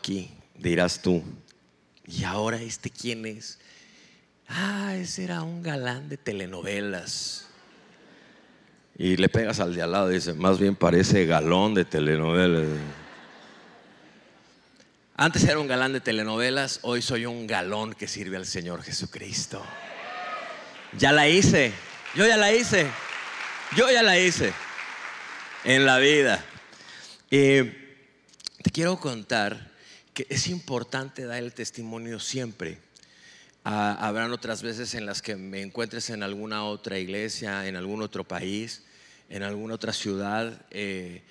¿qué hago aquí? Dirás tú. ¿Y ahora este quién es? Ah, ese era un galán de telenovelas. Y le pegas al de al lado y dice, más bien parece galón de telenovelas. Antes era un galán de telenovelas, hoy soy un galón que sirve al Señor Jesucristo. Ya la hice, yo ya la hice, yo ya la hice en la vida. Y te quiero contar que es importante dar el testimonio siempre. Ah, habrán otras veces en las que me encuentres en alguna otra iglesia, en algún otro país, en alguna otra ciudad, eh,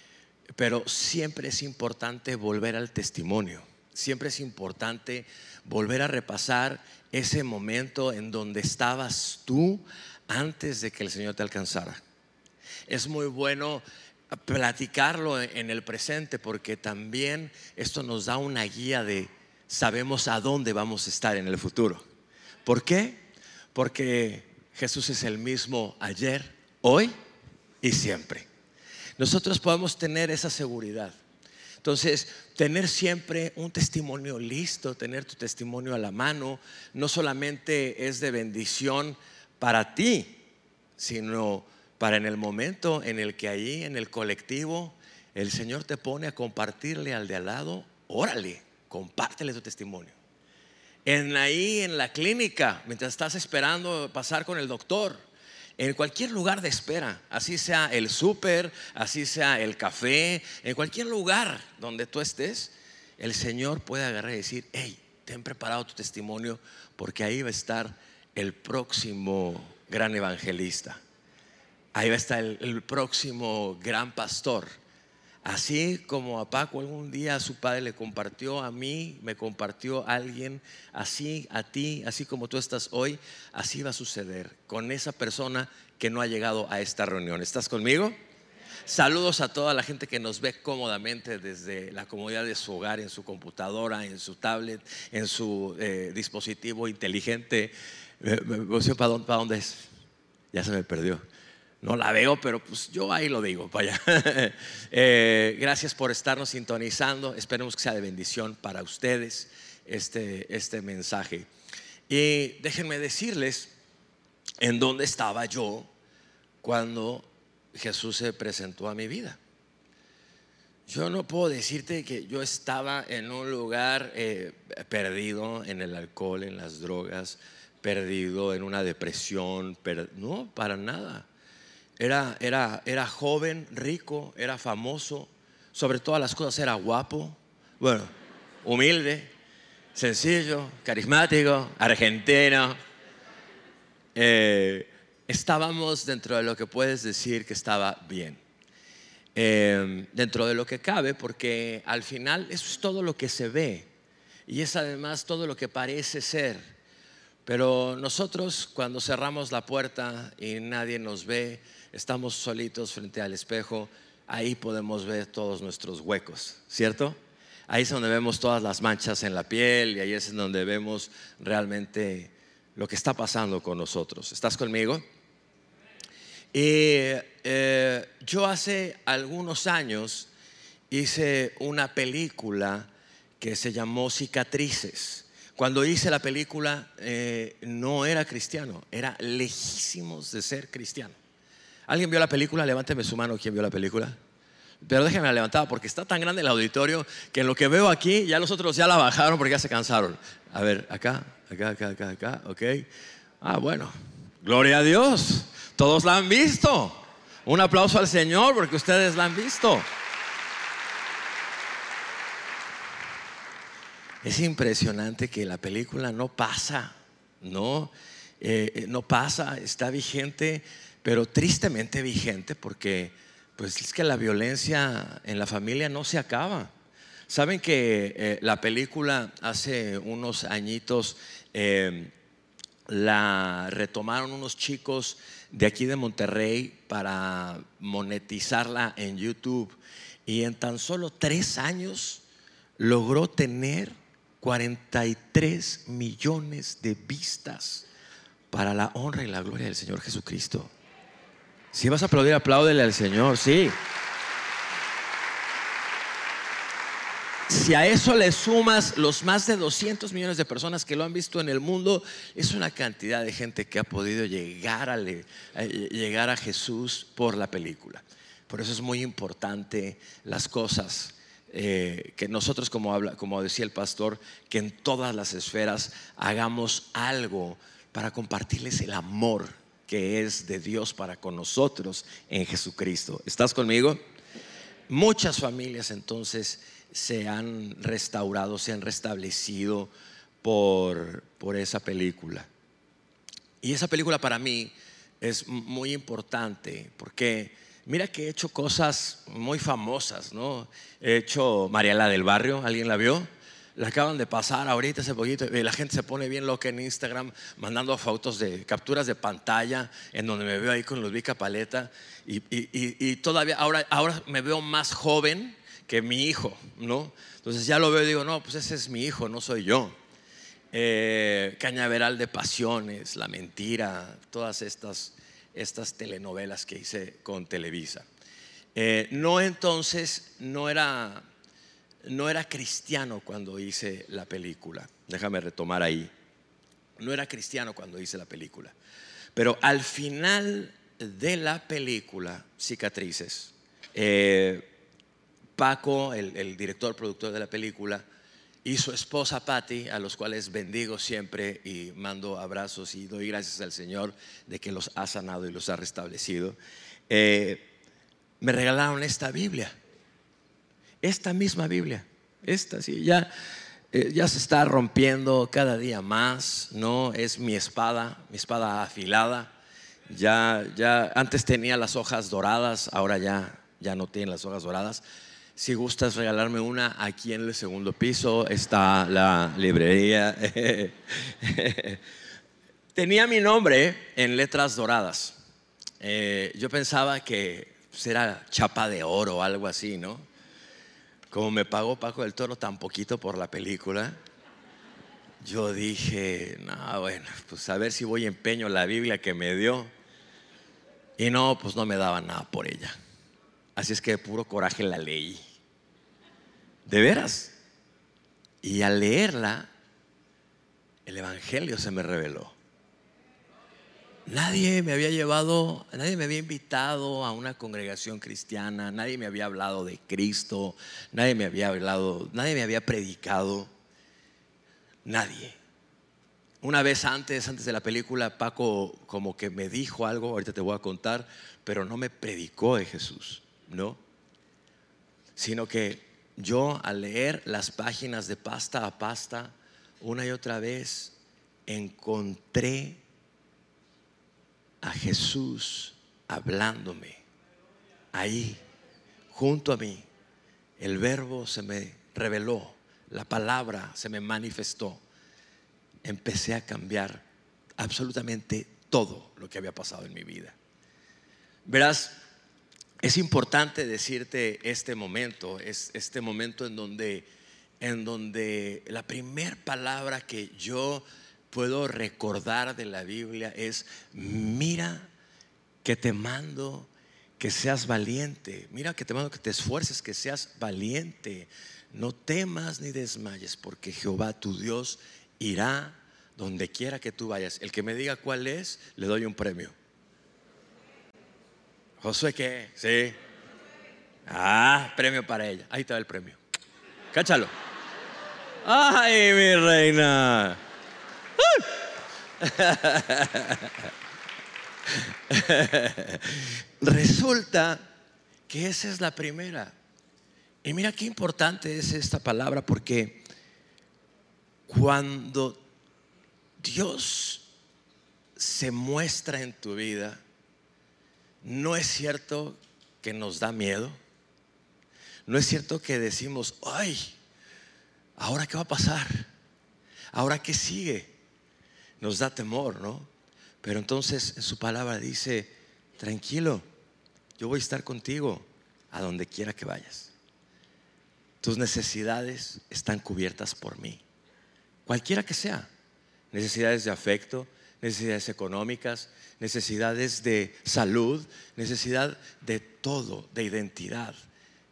pero siempre es importante volver al testimonio. Siempre es importante volver a repasar ese momento en donde estabas tú antes de que el Señor te alcanzara. Es muy bueno platicarlo en el presente porque también esto nos da una guía de sabemos a dónde vamos a estar en el futuro. ¿Por qué? Porque Jesús es el mismo ayer, hoy y siempre. Nosotros podemos tener esa seguridad. Entonces, tener siempre un testimonio listo, tener tu testimonio a la mano, no solamente es de bendición para ti, sino para en el momento en el que ahí, en el colectivo, el Señor te pone a compartirle al de al lado, órale, compártele tu testimonio. En ahí, en la clínica, mientras estás esperando pasar con el doctor, en cualquier lugar de espera, así sea el súper, así sea el café, en cualquier lugar donde tú estés, el Señor puede agarrar y decir, hey, ten preparado tu testimonio porque ahí va a estar el próximo gran evangelista. Ahí va a estar el, próximo gran pastor Así como a Paco algún día a su padre le compartió, a mí me compartió alguien, así a ti, así como tú estás hoy, así va a suceder con esa persona que no ha llegado a esta reunión. ¿Estás conmigo? Saludos a toda la gente que nos ve cómodamente desde la comodidad de su hogar, en su computadora, en su tablet, en su eh, dispositivo inteligente. Eh, ¿Para dónde, ¿Para dónde es? Ya se me perdió. No la veo, pero pues yo ahí lo digo, vaya. Eh, gracias por estarnos sintonizando. Esperemos que sea de bendición para ustedes este, este mensaje. Y déjenme decirles en dónde estaba yo cuando Jesús se presentó a mi vida. Yo no puedo decirte que yo estaba en un lugar eh, perdido en el alcohol, en las drogas, perdido en una depresión, no, para nada. Era, era, era joven, rico, era famoso, sobre todas las cosas era guapo, bueno, humilde, sencillo, carismático, argentino. Eh, estábamos dentro de lo que puedes decir que estaba bien. Eh, dentro de lo que cabe, porque al final eso es todo lo que se ve y es además todo lo que parece ser. Pero nosotros cuando cerramos la puerta y nadie nos ve, estamos solitos frente al espejo, ahí podemos ver todos nuestros huecos, ¿cierto? Ahí es donde vemos todas las manchas en la piel y ahí es donde vemos realmente lo que está pasando con nosotros. ¿Estás conmigo? Y eh, yo hace algunos años hice una película que se llamó Cicatrices. Cuando hice la película eh, no era cristiano, era lejísimos de ser cristiano. ¿Alguien vio la película? Levánteme su mano. ¿Quién vio la película? Pero déjenme la levantada porque está tan grande el auditorio que en lo que veo aquí ya los otros ya la bajaron porque ya se cansaron. A ver, acá, acá, acá, acá, acá, ok. Ah, bueno. Gloria a Dios. Todos la han visto. Un aplauso al Señor porque ustedes la han visto. Es impresionante que la película no pasa, no, eh, no pasa, está vigente pero tristemente vigente porque pues es que la violencia en la familia no se acaba. Saben que eh, la película hace unos añitos em, la retomaron unos chicos de aquí de Monterrey para monetizarla en YouTube y en tan solo tres años logró tener 43 millones de vistas para la honra y la gloria del Señor Jesucristo. Si vas a aplaudir, apláudele al Señor, sí. si a eso le sumas los más de 200 millones de personas que lo han visto en el mundo, es una cantidad de gente que ha podido llegar a, llegar a Jesús por la película. Por eso es muy importante las cosas eh, que nosotros, como, decía el pastor, que en todas las esferas hagamos algo para compartirles el amor que es de Dios para con nosotros en Jesucristo. ¿Estás conmigo? Muchas familias entonces se han restaurado, se han restablecido por, por esa película. Y esa película para mí es muy importante porque mira que he hecho cosas muy famosas, ¿no? He hecho Mariela del Barrio, ¿alguien la vio? La acaban de pasar ahorita hace poquito y la gente se pone bien loca en Instagram mandando fotos de capturas de pantalla en donde me veo ahí con Ludwika Paleta y, y, y, todavía ahora, ahora me veo más joven que mi hijo, ¿no? Entonces ya lo veo y digo, no, pues ese es mi hijo, no soy yo. Eh, Cañaveral de Pasiones, La Mentira, todas estas, estas telenovelas que hice con Televisa. Eh, no entonces, no era, no era cristiano cuando hice la película. Déjame retomar ahí. No era cristiano cuando hice la película. Pero al final de la película, Cicatrices, eh, Paco, el, director, productor de la película, y su esposa Patty, a los cuales bendigo siempre y mando abrazos y doy gracias al Señor de que los ha sanado y los ha restablecido, eh, me regalaron esta Biblia, esta misma Biblia, esta sí, ya, eh, ya se está rompiendo cada día más, ¿no? Es mi espada, mi espada afilada. Ya, ya antes tenía las hojas doradas, ahora ya, ya no tiene las hojas doradas si gustas regalarme una, aquí en el segundo piso está la librería. Tenía mi nombre en letras doradas. Eh, yo pensaba que pues, era chapa de oro o algo así, ¿no? Como me pagó Paco del Toro tan poquito por la película, yo dije, no, bueno, pues a ver si voy empeño la Biblia que me dio. Y no, pues no me daba nada por ella. Así es que de puro coraje la leí. De veras. Y al leerla, el Evangelio se me reveló. Nadie me había llevado, nadie me había invitado a una congregación cristiana, nadie me había hablado de Cristo, nadie me había hablado, nadie me había predicado, nadie. Una vez antes, antes de la película, Paco como que me dijo algo, ahorita te voy a contar, pero no me predicó de Jesús, ¿no? Sino que yo al leer las páginas de pasta a pasta, una y otra vez, encontré a Jesús hablándome ahí, junto a mí. El verbo se me reveló, la palabra se me manifestó. Empecé a cambiar absolutamente todo lo que había pasado en mi vida. Verás, es importante decirte este momento, es este momento en donde, en donde la primera palabra que yo puedo recordar de la Biblia es, mira que te mando que seas valiente, mira que te mando que te esfuerces, que seas valiente, no temas ni desmayes, porque Jehová tu Dios irá donde quiera que tú vayas. El que me diga cuál es, le doy un premio. Josué, ¿qué? Sí. Ah, premio para ella. Ahí está el premio. Cáchalo. Ay, mi reina. Resulta que esa es la primera. Y mira qué importante es esta palabra porque cuando Dios se muestra en tu vida, no es cierto que nos da miedo. No es cierto que decimos, ay, ¿ahora qué va a pasar? ¿Ahora qué sigue? Nos da temor, ¿no? Pero entonces en su palabra dice, tranquilo, yo voy a estar contigo a donde quiera que vayas. Tus necesidades están cubiertas por mí, cualquiera que sea. Necesidades de afecto, necesidades económicas, necesidades de salud, necesidad de todo, de identidad.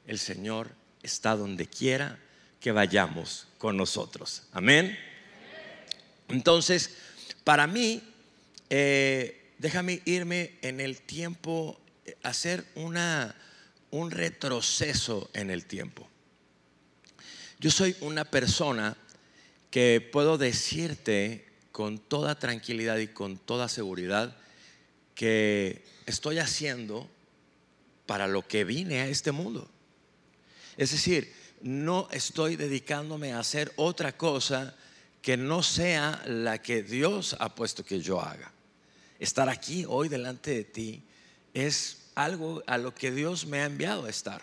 El Señor está donde quiera, que vayamos con nosotros. Amén. Entonces, para mí, eh, déjame irme en el tiempo, eh, hacer una, un retroceso en el tiempo. Yo soy una persona que puedo decirte con toda tranquilidad y con toda seguridad que estoy haciendo para lo que vine a este mundo. Es decir, no estoy dedicándome a hacer otra cosa que no sea la que Dios ha puesto que yo haga. Estar aquí hoy delante de ti es algo a lo que Dios me ha enviado a estar.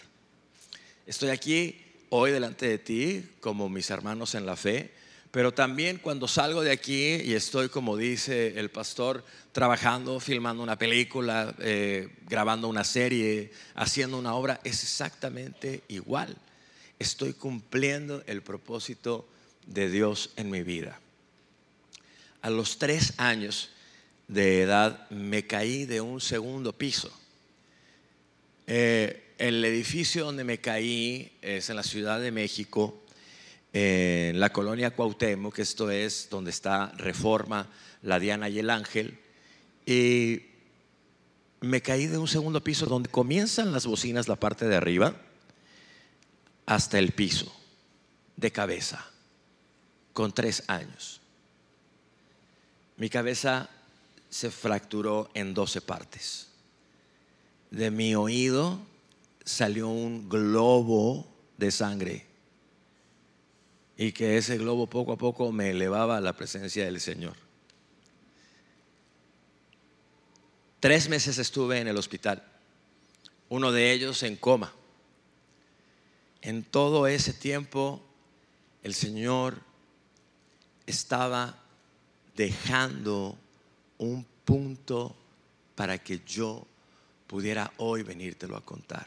Estoy aquí hoy delante de ti como mis hermanos en la fe, pero también cuando salgo de aquí y estoy, como dice el pastor, trabajando, filmando una película, eh, grabando una serie, haciendo una obra, es exactamente igual. Estoy cumpliendo el propósito de Dios en mi vida. A los tres años de edad me caí de un segundo piso. Eh, el edificio donde me caí es en la Ciudad de México, en la colonia Cuauhtémoc, que esto es donde está Reforma, la Diana y el Ángel. Y me caí de un segundo piso donde comienzan las bocinas, la parte de arriba, hasta el piso, de cabeza con tres años. Mi cabeza se fracturó en doce partes. De mi oído salió un globo de sangre y que ese globo poco a poco me elevaba a la presencia del Señor. Tres meses estuve en el hospital, uno de ellos en coma. En todo ese tiempo el Señor estaba dejando un punto para que yo pudiera hoy venírtelo a contar.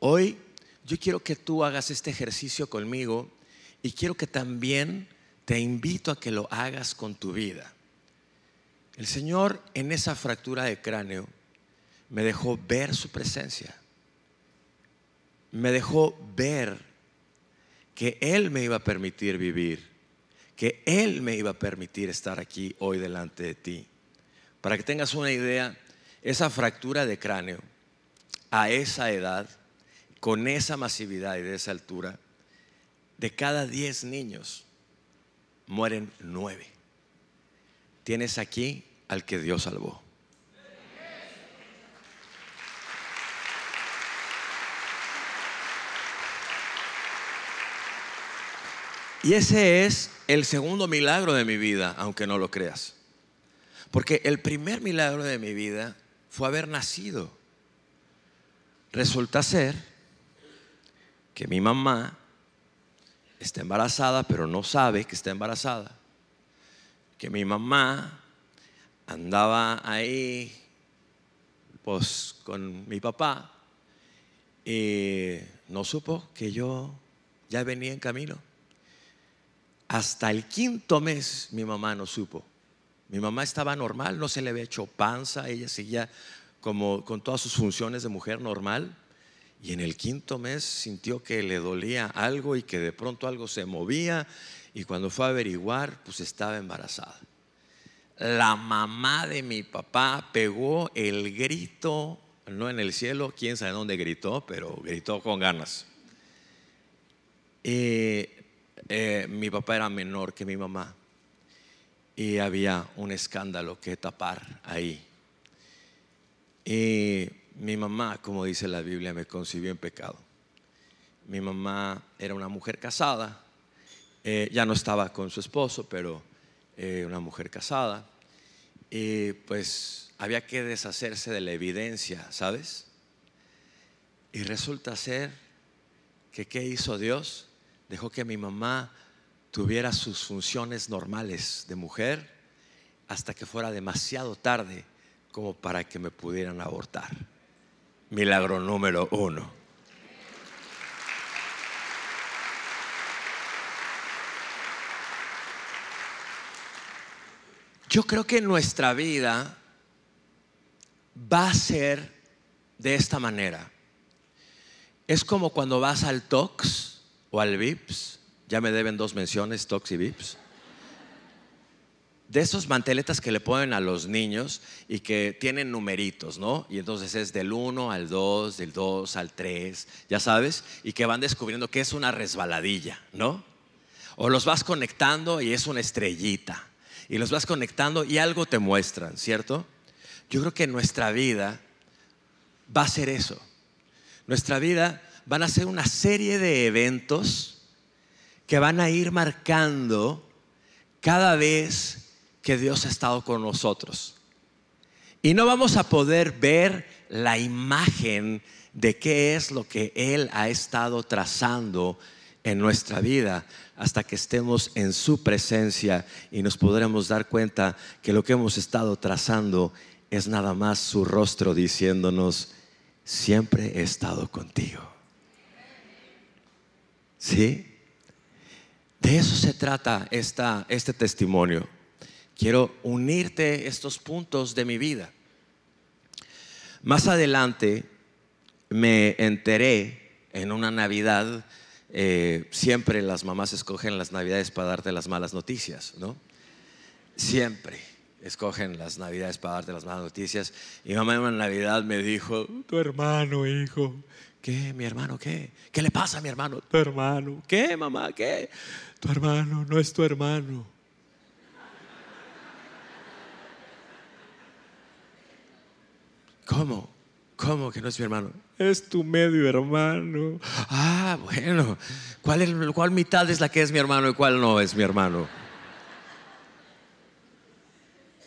Hoy yo quiero que tú hagas este ejercicio conmigo y quiero que también te invito a que lo hagas con tu vida. El Señor en esa fractura de cráneo me dejó ver su presencia. Me dejó ver que Él me iba a permitir vivir que Él me iba a permitir estar aquí hoy delante de ti. Para que tengas una idea, esa fractura de cráneo a esa edad, con esa masividad y de esa altura, de cada 10 niños mueren 9. Tienes aquí al que Dios salvó. Y ese es el segundo milagro de mi vida, aunque no lo creas. Porque el primer milagro de mi vida fue haber nacido. Resulta ser que mi mamá está embarazada, pero no sabe que está embarazada. Que mi mamá andaba ahí, pues, con mi papá y no supo que yo ya venía en camino. Hasta el quinto mes mi mamá no supo. Mi mamá estaba normal, no se le había hecho panza, ella seguía como con todas sus funciones de mujer normal. Y en el quinto mes sintió que le dolía algo y que de pronto algo se movía. Y cuando fue a averiguar, pues estaba embarazada. La mamá de mi papá pegó el grito, no en el cielo, quién sabe dónde gritó, pero gritó con ganas. Eh, eh, mi papá era menor que mi mamá y había un escándalo que tapar ahí. Y mi mamá, como dice la Biblia, me concibió en pecado. Mi mamá era una mujer casada, eh, ya no estaba con su esposo, pero eh, una mujer casada. Y pues había que deshacerse de la evidencia, ¿sabes? Y resulta ser que ¿qué hizo Dios? Dejó que mi mamá tuviera sus funciones normales de mujer hasta que fuera demasiado tarde como para que me pudieran abortar. Milagro número uno. Yo creo que nuestra vida va a ser de esta manera. Es como cuando vas al Tox o al VIPS. Ya me deben dos menciones, Tox y VIPS. De esos manteletas que le ponen a los niños y que tienen numeritos, ¿no? Y entonces es del 1 al 2, del 2 al 3, ya sabes, y que van descubriendo que es una resbaladilla, ¿no? O los vas conectando y es una estrellita. Y los vas conectando y algo te muestran, ¿cierto? Yo creo que nuestra vida va a ser eso. Nuestra vida van a ser una serie de eventos que van a ir marcando cada vez que Dios ha estado con nosotros. Y no vamos a poder ver la imagen de qué es lo que Él ha estado trazando en nuestra vida hasta que estemos en su presencia y nos podremos dar cuenta que lo que hemos estado trazando es nada más su rostro diciéndonos, siempre he estado contigo. ¿Sí? De eso se trata esta, este testimonio. Quiero unirte estos puntos de mi vida. Más adelante me enteré en una Navidad, eh, siempre las mamás escogen las Navidades para darte las malas noticias, ¿no? Siempre escogen las Navidades para darte las malas noticias. Y mamá en una Navidad me dijo, tu hermano, hijo. ¿Qué? ¿Mi hermano qué? ¿Qué le pasa a mi hermano? Tu hermano. ¿Qué, mamá? ¿Qué? Tu hermano no es tu hermano. ¿Cómo? ¿Cómo que no es mi hermano? Es tu medio hermano. Ah, bueno. ¿Cuál, es, ¿Cuál mitad es la que es mi hermano y cuál no es mi hermano?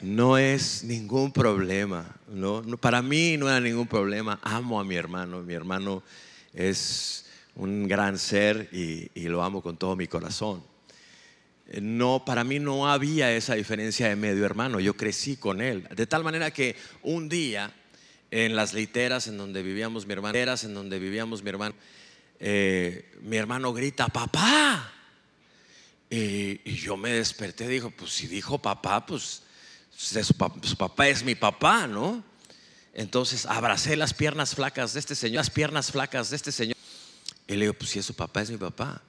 No es ningún problema. ¿no? Para mí no era ningún problema. Amo a mi hermano. Mi hermano es un gran ser y, lo amo con todo mi corazón. No, para mí no había esa diferencia de medio hermano. Yo crecí con él. De tal manera que un día en las literas en donde vivíamos mi hermano, en donde vivíamos mi hermano, eh, mi hermano grita, papá. Y, yo me desperté, dijo, pues si dijo papá, pues su, papá es mi papá, ¿no? Entonces abracé las piernas flacas de este señor, las piernas flacas de este señor. Y le digo, pues si su papá, es mi papá.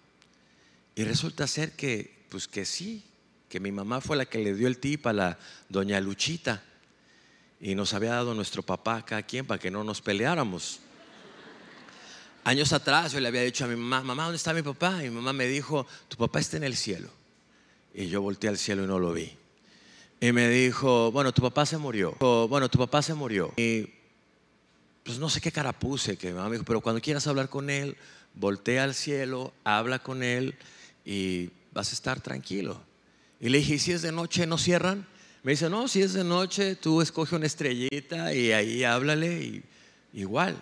Y resulta ser que, pues que sí, que mi mamá fue la que le dio el tip a la doña Luchita y nos había dado nuestro papá cada quien para que no nos peleáramos. Años atrás yo le había dicho a mi mamá, mamá, ¿dónde está mi papá? Y mi mamá me dijo, tu papá está en el cielo. Y yo volteé al cielo y no lo vi. Y me dijo, bueno, tu papá se murió. bueno, tu papá se murió. Y pues no sé qué cara puse, que me dijo, pero cuando quieras hablar con él, voltea al cielo, habla con él y vas a estar tranquilo. Y le dije, ¿y si es de noche no cierran? Me dice, no, si es de noche, tú escoge una estrellita y ahí háblale y igual.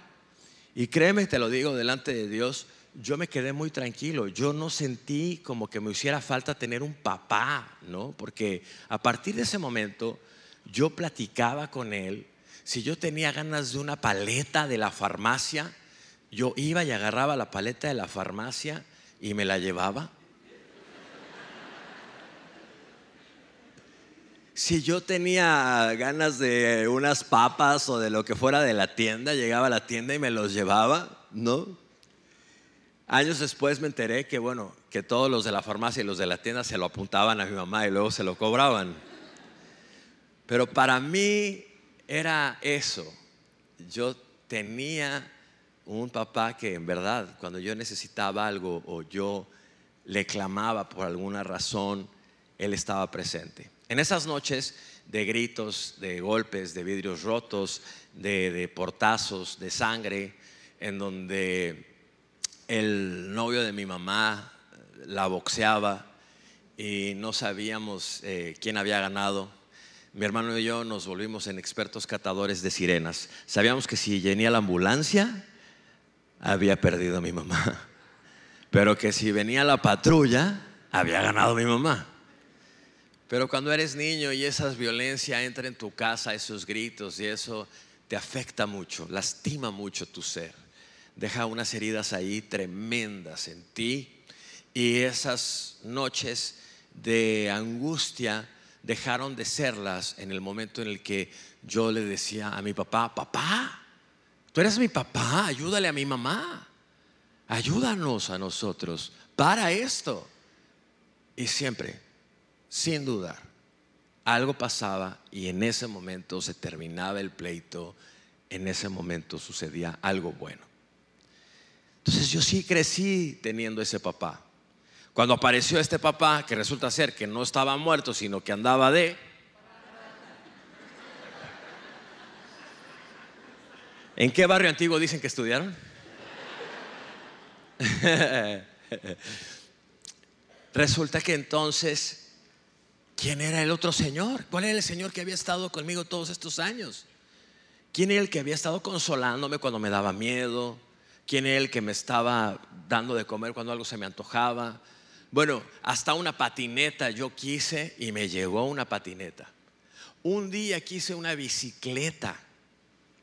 Y créeme, te lo digo delante de Dios, yo me quedé muy tranquilo. Yo no sentí como que me hiciera falta tener un papá, ¿no? Porque a partir de ese momento yo platicaba con él. Si yo tenía ganas de una paleta de la farmacia, yo iba y agarraba la paleta de la farmacia y me la llevaba. si yo tenía ganas de unas papas o de lo que fuera de la tienda, llegaba a la tienda y me los llevaba, ¿no? Años después me enteré que, bueno, que todos los de la farmacia y los de la tienda se lo apuntaban a mi mamá y luego se lo cobraban. Pero para mí era eso. Yo tenía un papá que en verdad, cuando yo necesitaba algo o yo le clamaba por alguna razón, él estaba presente. En esas noches de gritos, de golpes, de vidrios rotos, de, portazos, de sangre, en donde el novio de mi mamá la boxeaba y no sabíamos eh, quién había ganado. Mi hermano y yo nos volvimos en expertos catadores de sirenas. Sabíamos que si venía la ambulancia, había perdido a mi mamá. Pero que si venía la patrulla, había ganado mi mamá. Pero cuando eres niño y esa violencia entra en tu casa, esos gritos y eso te afecta mucho, lastima mucho tu ser. Deja unas heridas ahí tremendas en ti y esas noches de angustia dejaron de serlas en el momento en el que yo le decía a mi papá, papá, tú eres mi papá, ayúdale a mi mamá, ayúdanos a nosotros, para esto. Y siempre, sin dudar, algo pasaba y en ese momento se terminaba el pleito, en ese momento sucedía algo bueno. Entonces yo sí crecí teniendo ese papá. Cuando apareció este papá, que resulta ser que no estaba muerto, sino que andaba de... ¿En qué barrio antiguo dicen que estudiaron? Resulta que entonces, ¿quién era el otro Señor? ¿Cuál era el Señor que había estado conmigo todos estos años? ¿Quién era el que había estado consolándome cuando me daba miedo? ¿Quién era el que me estaba dando de comer cuando algo se me antojaba? Bueno, hasta una patineta yo quise y me llegó una patineta. Un día quise una bicicleta.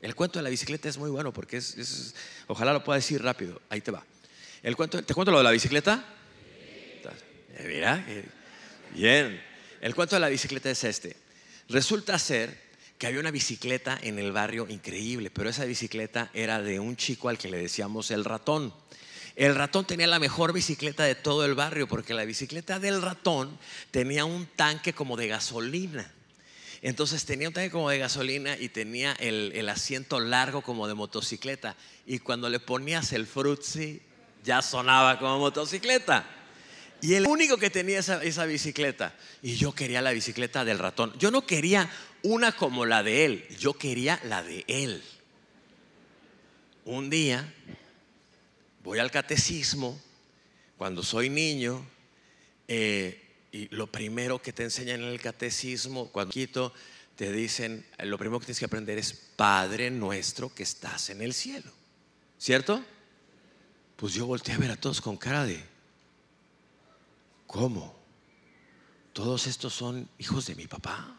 El cuento de la bicicleta es muy bueno porque es, ojalá lo pueda decir rápido. Ahí te va. El cuento, ¿Te cuento lo de la bicicleta? Eh, mira, bien. El cuento de la bicicleta es este. Resulta ser que había una bicicleta en el barrio increíble, pero esa bicicleta era de un chico al que le decíamos el ratón. El ratón tenía la mejor bicicleta de todo el barrio porque la bicicleta del ratón tenía un tanque como de gasolina. Entonces tenía un tanque como de gasolina y tenía el, asiento largo como de motocicleta. Y cuando le ponías el frutzi, ya sonaba como motocicleta. Y el único que tenía esa, bicicleta. Y yo quería la bicicleta del ratón. Yo no quería una como la de él, yo quería la de él. Un día voy al catecismo cuando soy niño eh, y lo primero que te enseñan en el catecismo, cuando quito, te dicen, lo primero que tienes que aprender es Padre nuestro que estás en el cielo. ¿Cierto? Pues yo volteé a ver a todos con cara de, ¿cómo? ¿Todos estos son hijos de mi papá?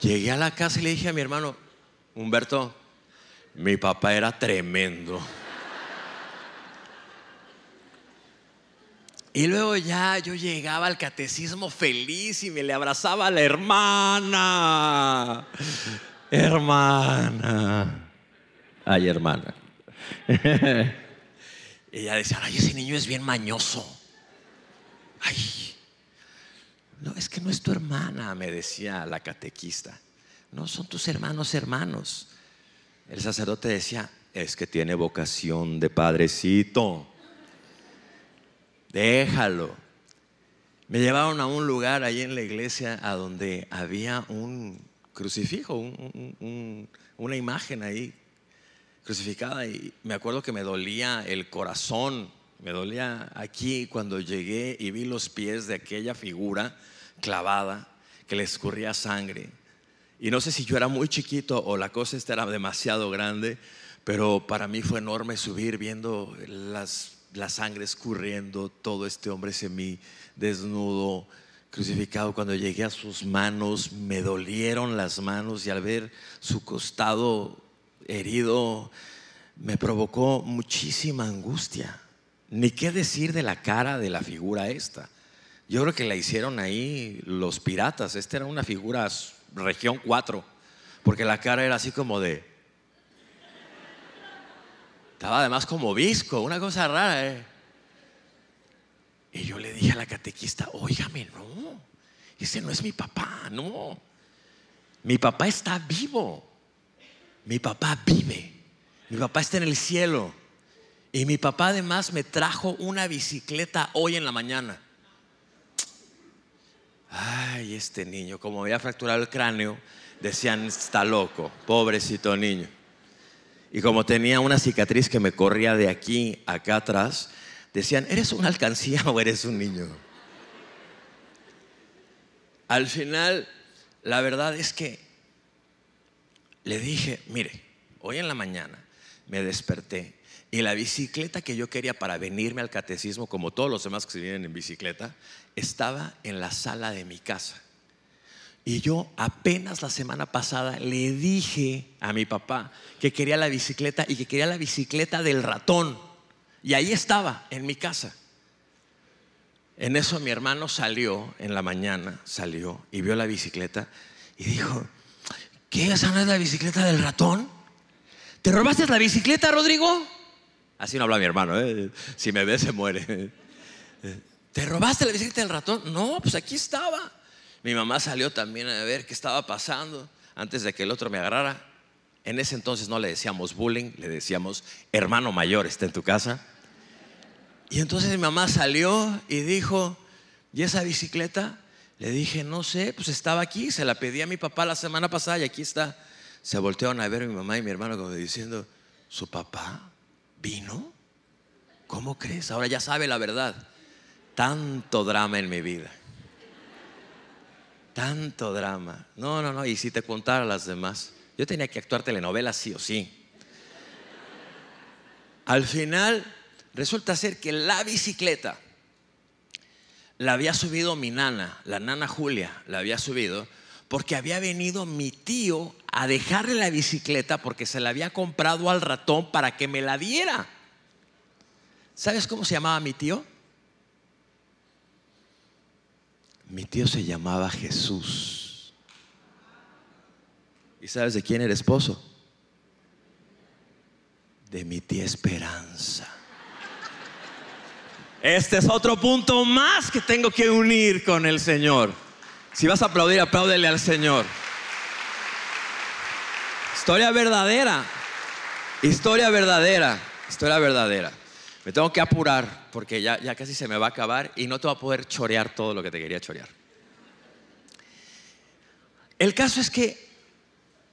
Llegué a la casa y le dije a mi hermano, Humberto, mi papá era tremendo. Y luego ya yo llegaba al catecismo feliz y me le abrazaba a la hermana. Hermana. Ay, hermana. Ella decía, ay, ese niño es bien mañoso. Ay, no, es que no es tu hermana, me decía la catequista. No, son tus hermanos, hermanos. El sacerdote decía, es que tiene vocación de padrecito. Déjalo. Me llevaron a un lugar ahí en la iglesia a donde había un crucifijo, una imagen ahí crucificada y me acuerdo que me dolía el corazón, me dolía aquí cuando llegué y vi los pies de aquella figura clavada que le escurría sangre. Y no sé si yo era muy chiquito o la cosa esta era demasiado grande, pero para mí fue enorme subir viendo las, la sangre escurriendo, todo este hombre semi desnudo, crucificado. Cuando llegué a sus manos, me dolieron las manos y al ver su costado herido, me provocó muchísima angustia. Ni qué decir de la cara de la figura esta. Yo creo que la hicieron ahí los piratas. Esta era una figura región 4, porque la cara era así como de... Estaba además como visco, una cosa rara. ¿eh? Y yo le dije a la catequista, óigame, no, ese no es mi papá, no. Mi papá está vivo. Mi papá vive. Mi papá está en el cielo. Y mi papá además me trajo una bicicleta hoy en la mañana. Ay, este niño, como había fracturado el cráneo, decían, está loco, pobrecito niño. Y como tenía una cicatriz que me corría de aquí acá atrás, decían, ¿eres una alcancía o eres un niño? Al final, la verdad es que le dije, mire, hoy en la mañana me desperté y la bicicleta que yo quería para venirme al catecismo, como todos los demás que se vienen en bicicleta, estaba en la sala de mi casa. Y yo apenas la semana pasada le dije a mi papá que quería la bicicleta y que quería la bicicleta del ratón. Y ahí estaba, en mi casa. En eso mi hermano salió en la mañana, salió y vio la bicicleta y dijo, ¿qué? ¿Esa no es la bicicleta del ratón? ¿Te robaste la bicicleta, Rodrigo? Así no habla mi hermano, ¿eh? si me ve se muere. ¿Te robaste la bicicleta del ratón? No, pues aquí estaba. Mi mamá salió también a ver qué estaba pasando antes de que el otro me agarrara. En ese entonces no le decíamos bullying, le decíamos hermano mayor, está en tu casa. Y entonces mi mamá salió y dijo, ¿y esa bicicleta? Le dije, no sé, pues estaba aquí, se la pedí a mi papá la semana pasada y aquí está. Se voltearon a ver mi mamá y mi hermano como diciendo, ¿su papá vino? ¿Cómo crees? Ahora ya sabe la verdad. Tanto drama en mi vida. Tanto drama. No, no, no. Y si te contara las demás. Yo tenía que actuar telenovelas sí o sí. Al final resulta ser que la bicicleta la había subido mi nana, la nana Julia, la había subido porque había venido mi tío a dejarle la bicicleta porque se la había comprado al ratón para que me la diera. ¿Sabes cómo se llamaba mi tío? Mi tío se llamaba Jesús. ¿Y sabes de quién era esposo? De mi tía Esperanza. Este es otro punto más que tengo que unir con el Señor. Si vas a aplaudir, apláudele al Señor. Historia verdadera. Historia verdadera. Historia verdadera. Me tengo que apurar porque ya, ya casi se me va a acabar y no te va a poder chorear todo lo que te quería chorear. El caso es que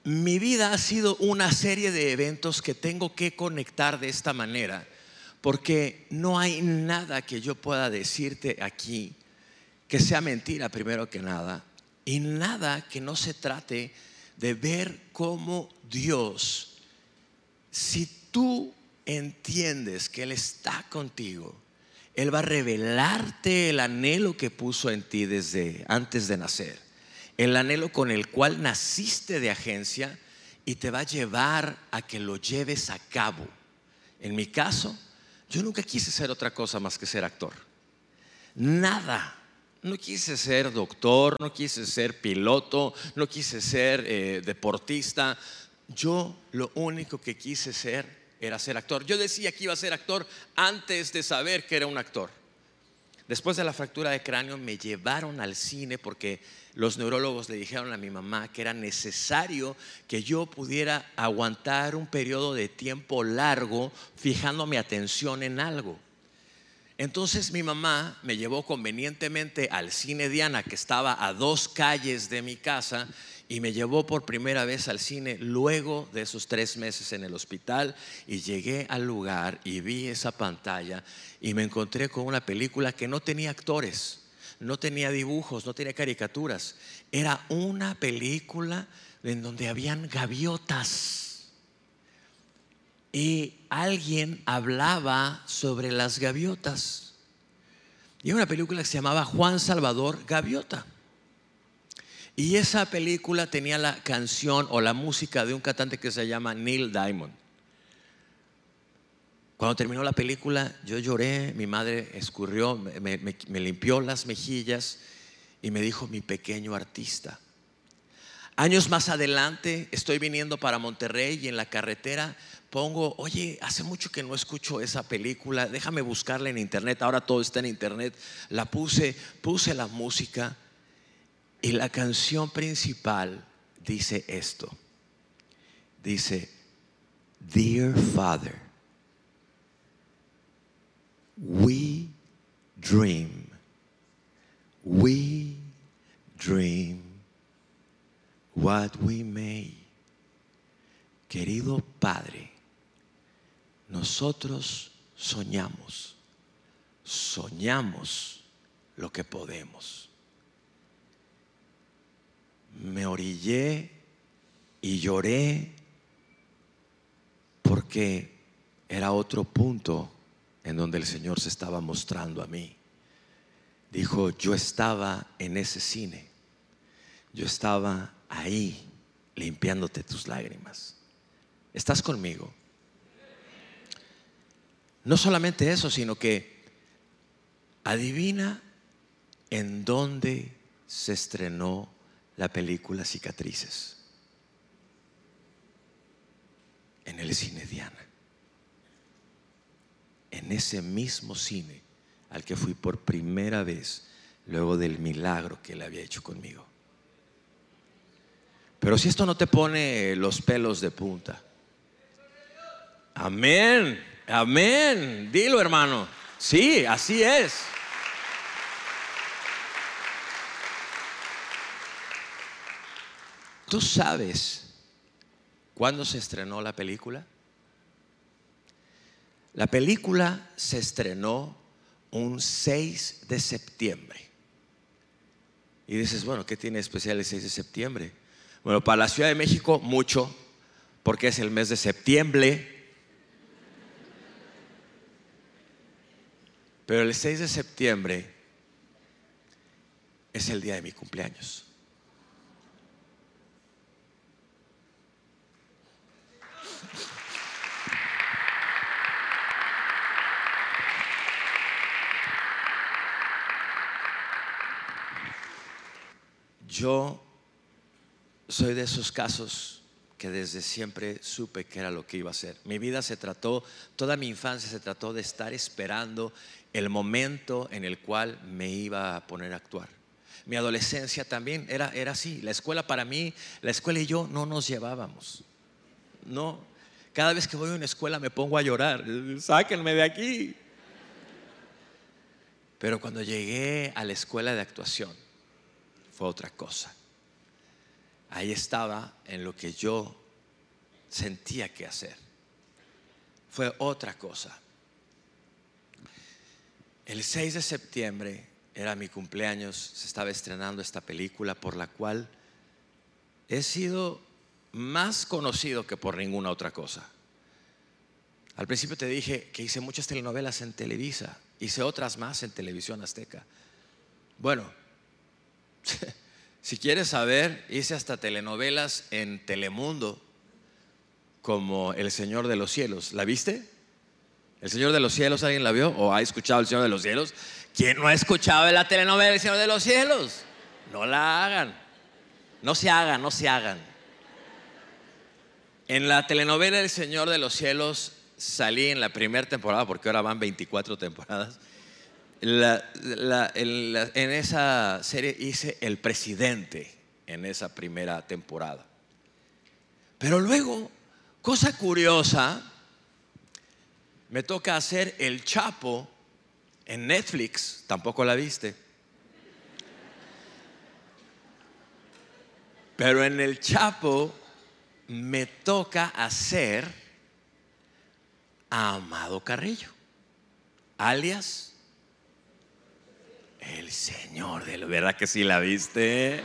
mi vida ha sido una serie de eventos que tengo que conectar de esta manera porque no hay nada que yo pueda decirte aquí que sea mentira primero que nada, y nada que no se trate de ver cómo Dios, si tú entiendes que Él está contigo, Él va a revelarte el anhelo que puso en ti desde antes de nacer, el anhelo con el cual naciste de agencia y te va a llevar a que lo lleves a cabo. En mi caso, yo nunca quise ser otra cosa más que ser actor. Nada. No quise ser doctor, no quise ser piloto, no quise ser eh, deportista. Yo lo único que quise ser era ser actor. Yo decía que iba a ser actor antes de saber que era un actor. Después de la fractura de cráneo me llevaron al cine porque los neurólogos le dijeron a mi mamá que era necesario que yo pudiera aguantar un periodo de tiempo largo fijando mi atención en algo. Entonces mi mamá me llevó convenientemente al cine Diana, que estaba a dos calles de mi casa, y me llevó por primera vez al cine luego de esos tres meses en el hospital y llegué al lugar y vi esa pantalla y me encontré con una película que no tenía actores no tenía dibujos, no tenía caricaturas. Era una película en donde habían gaviotas. Y alguien hablaba sobre las gaviotas. Y una película que se llamaba Juan Salvador Gaviota. Y esa película tenía la canción o la música de un cantante que se llama Neil Diamond. Cuando terminó la película, yo lloré, mi madre escurrió, me, limpió las mejillas y me dijo, mi pequeño artista. Años más adelante estoy viniendo para Monterrey y en la carretera pongo, oye, hace mucho que no escucho esa película, déjame buscarla en internet, ahora todo está en internet. La puse, puse la música y la canción principal dice esto. Dice, Dear Father, We dream. We dream what we may. Querido Padre, nosotros soñamos, soñamos lo que podemos. Me orillé y lloré porque era otro punto en donde el Señor se estaba mostrando a mí. Dijo, yo estaba en ese cine, yo estaba ahí limpiándote tus lágrimas. ¿Estás conmigo? No solamente eso, sino que adivina en dónde se estrenó la película Cicatrices. En el cine Diana. en ese mismo cine al que fui por primera vez luego del milagro que él había hecho conmigo. Pero si esto no te pone los pelos de punta, amén, amén, dilo hermano, sí, así es. ¿Tú sabes cuándo se estrenó la película? La película se estrenó un 6 de septiembre. Y dices, bueno, ¿qué tiene especial el 6 de septiembre? Bueno, para la Ciudad de México mucho, porque es el mes de septiembre. Pero el 6 de septiembre es el día de mi cumpleaños. Yo soy de esos casos que desde siempre supe que era lo que iba a ser. Mi vida se trató, toda mi infancia se trató de estar esperando el momento en el cual me iba a poner a actuar. Mi adolescencia también era, era así. La escuela para mí, la escuela y yo no nos llevábamos. No, cada vez que voy a una escuela me pongo a llorar. Sáquenme de aquí. Pero cuando llegué a la escuela de actuación, fue otra cosa. Ahí estaba en lo que yo sentía que hacer. Fue otra cosa. El 6 de septiembre era mi cumpleaños, se estaba estrenando esta película por la cual he sido más conocido que por ninguna otra cosa. Al principio te dije que hice muchas telenovelas en Televisa, hice otras más en Televisión Azteca. Bueno, si quieres saber, hice hasta telenovelas en Telemundo como El Señor de los Cielos. ¿La viste? ¿El Señor de los Cielos alguien la vio? ¿O ha escuchado El Señor de los Cielos? ¿Quién no ha escuchado la telenovela El Señor de los Cielos? No la hagan. No se hagan, no se hagan. En la telenovela El Señor de los Cielos salí en la primera temporada, porque ahora van 24 temporadas en esa serie hice el presidente en esa primera temporada. Pero luego, cosa curiosa, me toca hacer El Chapo en Netflix, tampoco la viste. Pero en El Chapo me toca hacer a Amado Carrillo, alias el Señor de la ¿verdad que sí la viste?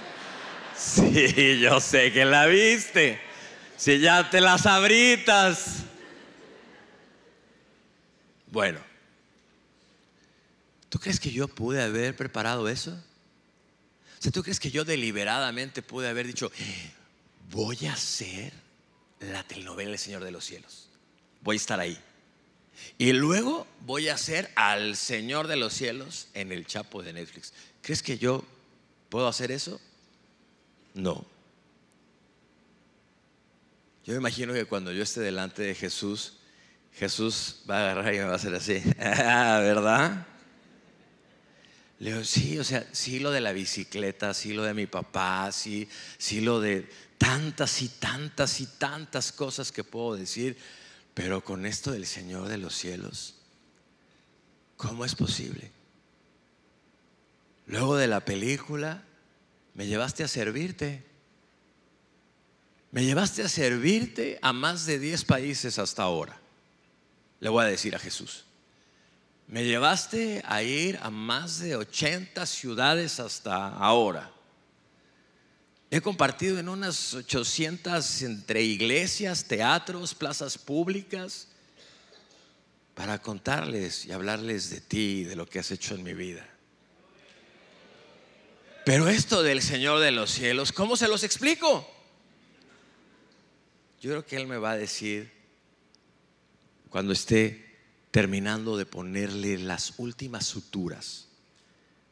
Sí, yo sé que la viste. Si ya te las abritas. Bueno, ¿tú crees que yo pude haber preparado eso? O sea, ¿tú crees que yo deliberadamente pude haber dicho, voy a hacer la telenovela El Señor de los Cielos? Voy a estar ahí. Y luego voy a hacer al Señor de los cielos en el Chapo de Netflix. ¿Crees que yo puedo hacer eso? No. Yo me imagino que cuando yo esté delante de Jesús, Jesús va a agarrar y me va a hacer así. ¿Verdad? Le digo, sí, o sea, sí lo de la bicicleta, sí lo de mi papá, sí, sí lo de tantas y tantas y tantas cosas que puedo decir pero con esto del Señor de los cielos, ¿cómo es posible? Luego de la película, me llevaste a servirte. Me llevaste a servirte a más de 10 países hasta ahora. Le voy a decir a Jesús. Me llevaste a ir a más de 80 ciudades hasta ahora. He compartido en unas 800 entre iglesias, teatros, plazas públicas, para contarles y hablarles de ti, de lo que has hecho en mi vida. Pero esto del Señor de los cielos, ¿cómo se los explico? Yo creo que Él me va a decir cuando esté terminando de ponerle las últimas suturas,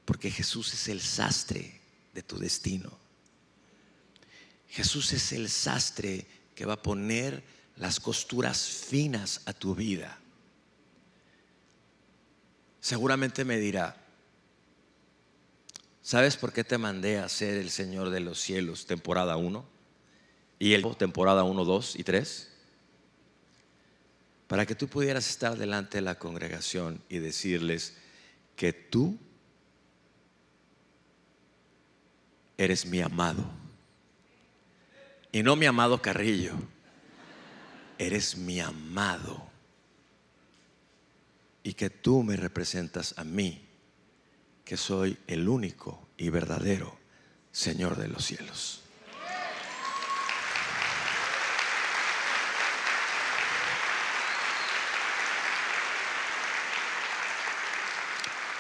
porque Jesús es el sastre de tu destino. Jesús es el sastre que va a poner las costuras finas a tu vida. seguramente me dirá, ¿sabes por qué te mandé a ser el Señor de los cielos, temporada 1? Y el temporada 1, 2 y 3? Para que tú pudieras estar delante de la congregación y decirles que tú eres mi amado. Y no mi amado Carrillo, eres mi amado y que tú me representas a mí, que soy el único y verdadero Señor de los cielos.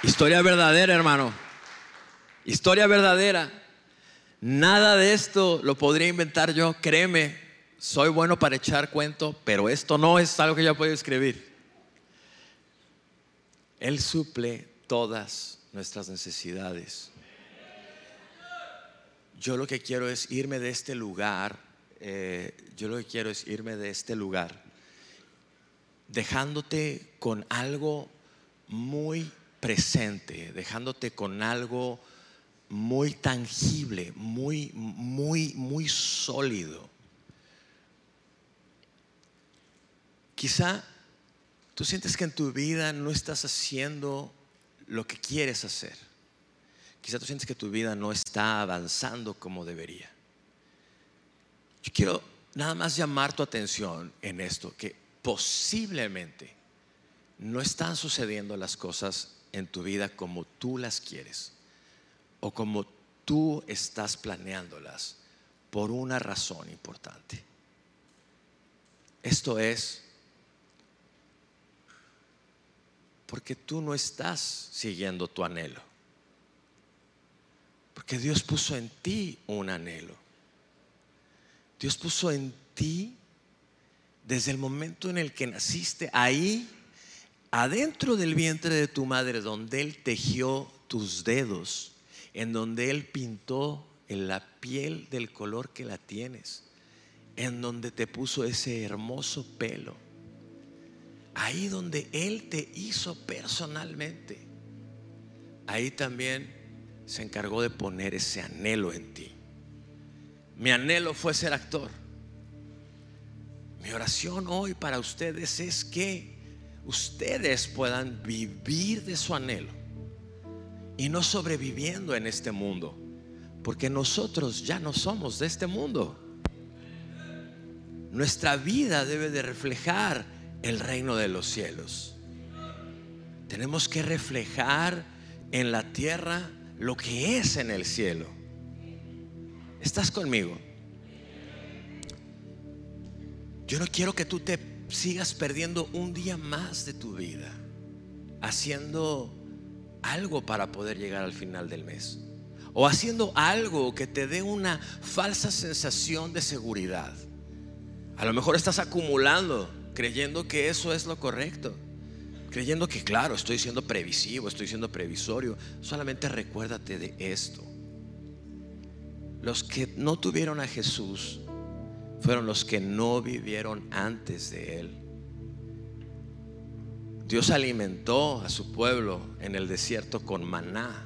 Historia verdadera, hermano. Historia verdadera. Nada de esto lo podría inventar yo, créeme. Soy bueno para echar cuento, pero esto no es algo que yo puedo escribir. Él suple todas nuestras necesidades. Yo lo que quiero es irme de este lugar, eh, yo lo que quiero es irme de este lugar, dejándote con algo muy presente, dejándote con algo muy tangible, muy, muy, muy sólido. Quizá Tú sientes que en tu vida no estás haciendo lo que quieres hacer. Quizá tú sientes que tu vida no está avanzando como debería. Yo quiero nada más llamar tu atención en esto, que posiblemente no están sucediendo las cosas en tu vida como tú las quieres o como tú estás planeándolas por una razón importante. Esto es Porque tú no estás siguiendo tu anhelo. Porque Dios puso en ti un anhelo. Dios puso en ti desde el momento en el que naciste, ahí, adentro del vientre de tu madre, donde Él tejió tus dedos, en donde Él pintó en la piel del color que la tienes, en donde te puso ese hermoso pelo ahí donde Él te hizo personalmente, ahí también se encargó de poner ese anhelo en ti. Mi anhelo fue ser actor. Mi oración hoy para ustedes es que ustedes puedan vivir de su anhelo y no sobreviviendo en este mundo, porque nosotros ya no somos de este mundo. Nuestra vida debe de reflejar el reino de los cielos. Tenemos que reflejar en la tierra lo que es en el cielo. ¿Estás conmigo? Yo no quiero que tú te sigas perdiendo un día más de tu vida haciendo algo para poder llegar al final del mes. O haciendo algo que te dé una falsa sensación de seguridad. A lo mejor estás acumulando creyendo que eso es lo correcto. Creyendo que, claro, estoy siendo previsivo, estoy siendo previsorio. Solamente recuérdate de esto. Los que no tuvieron a Jesús fueron los que no vivieron antes de Él. Dios alimentó a su pueblo en el desierto con maná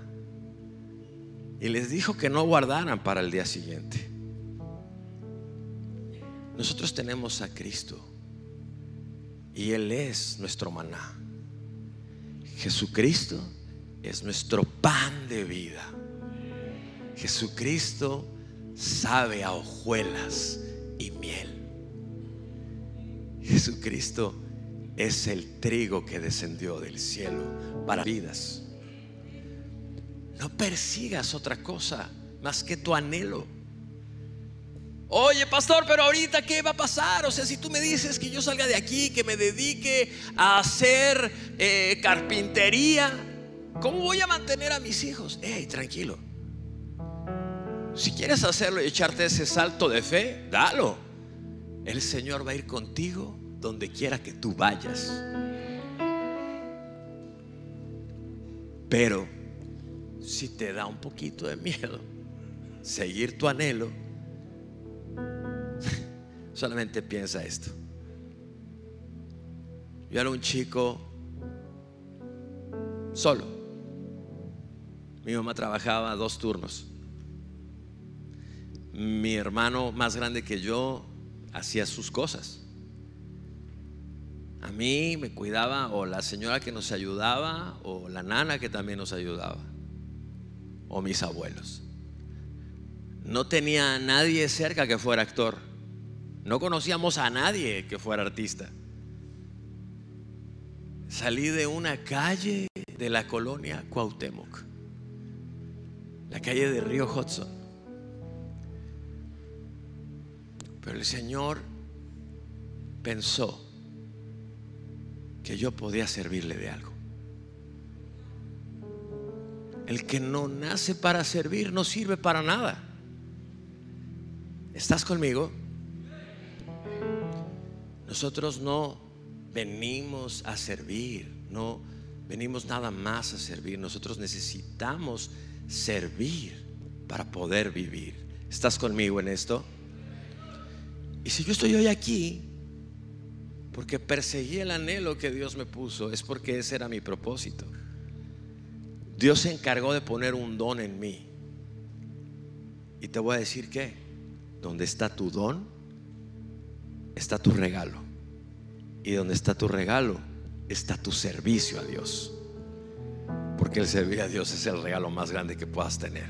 y les dijo que no guardaran para el día siguiente. Nosotros tenemos a Cristo y Él es nuestro maná. Jesucristo es nuestro pan de vida. Jesucristo sabe a hojuelas y miel. Jesucristo es el trigo que descendió del cielo para vidas. No persigas otra cosa más que tu anhelo. Oye, pastor, pero ahorita ¿qué va a pasar? O sea, si tú me dices que yo salga de aquí, que me dedique a hacer eh, carpintería, ¿cómo voy a mantener a mis hijos? Hey, tranquilo. Si quieres hacerlo y echarte ese salto de fe, dalo. El Señor va a ir contigo donde quiera que tú vayas. Pero si te da un poquito de miedo seguir tu anhelo, Solamente piensa esto. Yo era un chico solo. Mi mamá trabajaba dos turnos. Mi hermano más grande que yo hacía sus cosas. A mí me cuidaba o la señora que nos ayudaba o la nana que también nos ayudaba o mis abuelos. No tenía a nadie cerca que fuera actor. No conocíamos a nadie que fuera artista. Salí de una calle de la colonia Cuauhtémoc, la calle de Río Hudson. Pero el Señor pensó que yo podía servirle de algo. El que no nace para servir no sirve para nada. ¿Estás conmigo? Nosotros no venimos a servir, no venimos nada más a servir. Nosotros necesitamos servir para poder vivir. ¿Estás conmigo en esto? Y si yo estoy hoy aquí, porque perseguí el anhelo que Dios me puso, es porque ese era mi propósito. Dios se encargó de poner un don en mí. Y te voy a decir que, donde está tu don, está tu regalo. Y donde está tu regalo, está tu servicio a Dios. Porque el servir a Dios es el regalo más grande que puedas tener.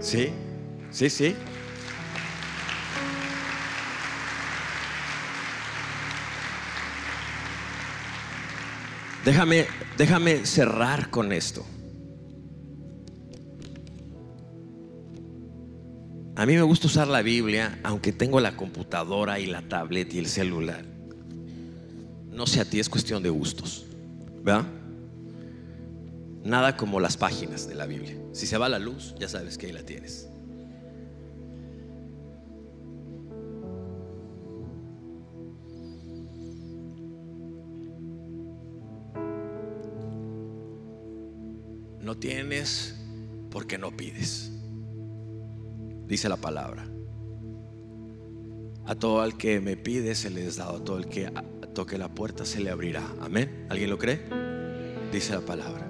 ¿Sí? ¿Sí, sí? Déjame, déjame cerrar con esto. A mí me gusta usar la Biblia, aunque tengo la computadora y la tablet y el celular. No sé a ti, es cuestión de gustos. ¿Verdad? Nada como las páginas de la Biblia. Si se va la luz, ya sabes que ahí la tienes. Tienes porque no pides. Dice la palabra. A todo el que me pide se le es dado. A todo el que toque la puerta se le abrirá. Amén. ¿Alguien lo cree? Dice la palabra.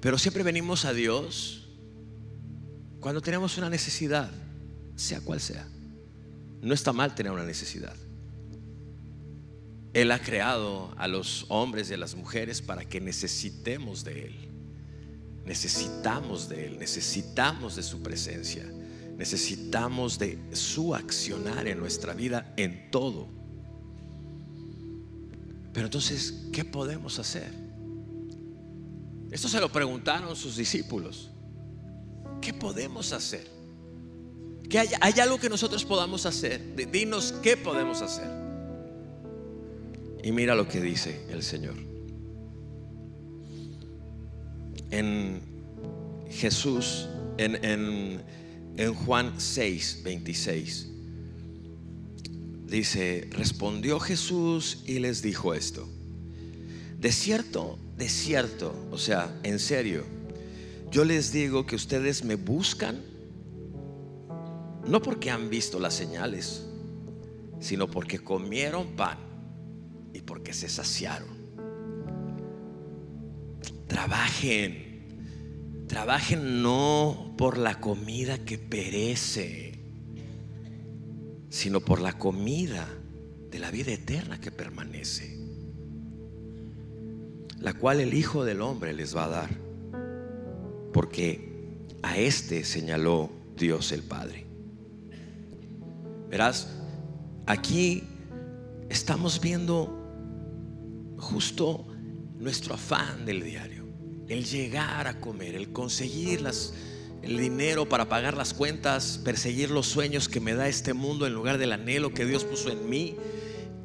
Pero siempre venimos a Dios cuando tenemos una necesidad, sea cual sea. No está mal tener una necesidad. Él ha creado a los hombres y a las mujeres para que necesitemos de Él. Necesitamos de Él, necesitamos de su presencia, necesitamos de su accionar en nuestra vida en todo. Pero entonces, ¿qué podemos hacer? Esto se lo preguntaron sus discípulos. ¿Qué podemos hacer? ¿Que hay, hay algo que nosotros podamos hacer? Dinos qué podemos hacer. Y mira lo que dice el Señor. En Jesús, en, en, Juan 6, 26, dice, respondió Jesús y les dijo esto. De cierto, de cierto, o sea, en serio, yo les digo que ustedes me buscan no porque han visto las señales, sino porque comieron pan y porque se saciaron. Trabajen, trabajen no por la comida que perece, sino por la comida de la vida eterna que permanece, la cual el Hijo del Hombre les va a dar, porque a este señaló Dios el Padre. Verás, aquí estamos viendo justo nuestro afán del diario, el llegar a comer, el conseguir el dinero para pagar las cuentas, perseguir los sueños que me da este mundo en lugar del anhelo que Dios puso en mí.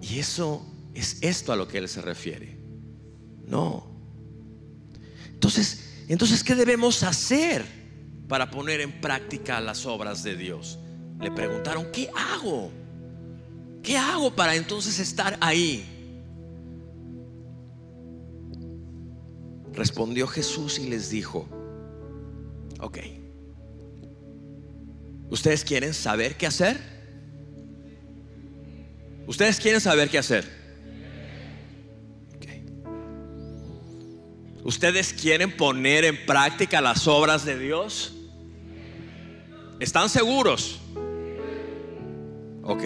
Y eso es esto a lo que Él se refiere. No. Entonces, entonces, ¿qué debemos hacer para poner en práctica las obras de Dios? Le preguntaron, ¿qué hago? ¿Qué hago para entonces estar ahí? Respondió Jesús y les dijo, ok, ¿ustedes quieren saber qué hacer? ¿Ustedes quieren saber qué hacer? ¿Ustedes quieren poner en práctica las obras de Dios? ¿Están seguros? Ok.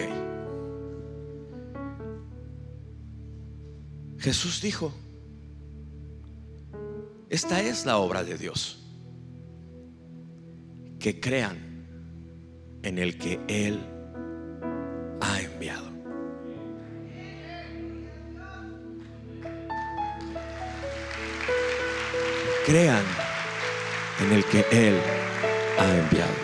Jesús dijo, esta es la obra de Dios, que crean en el que Él ha enviado. Crean en el que Él ha enviado.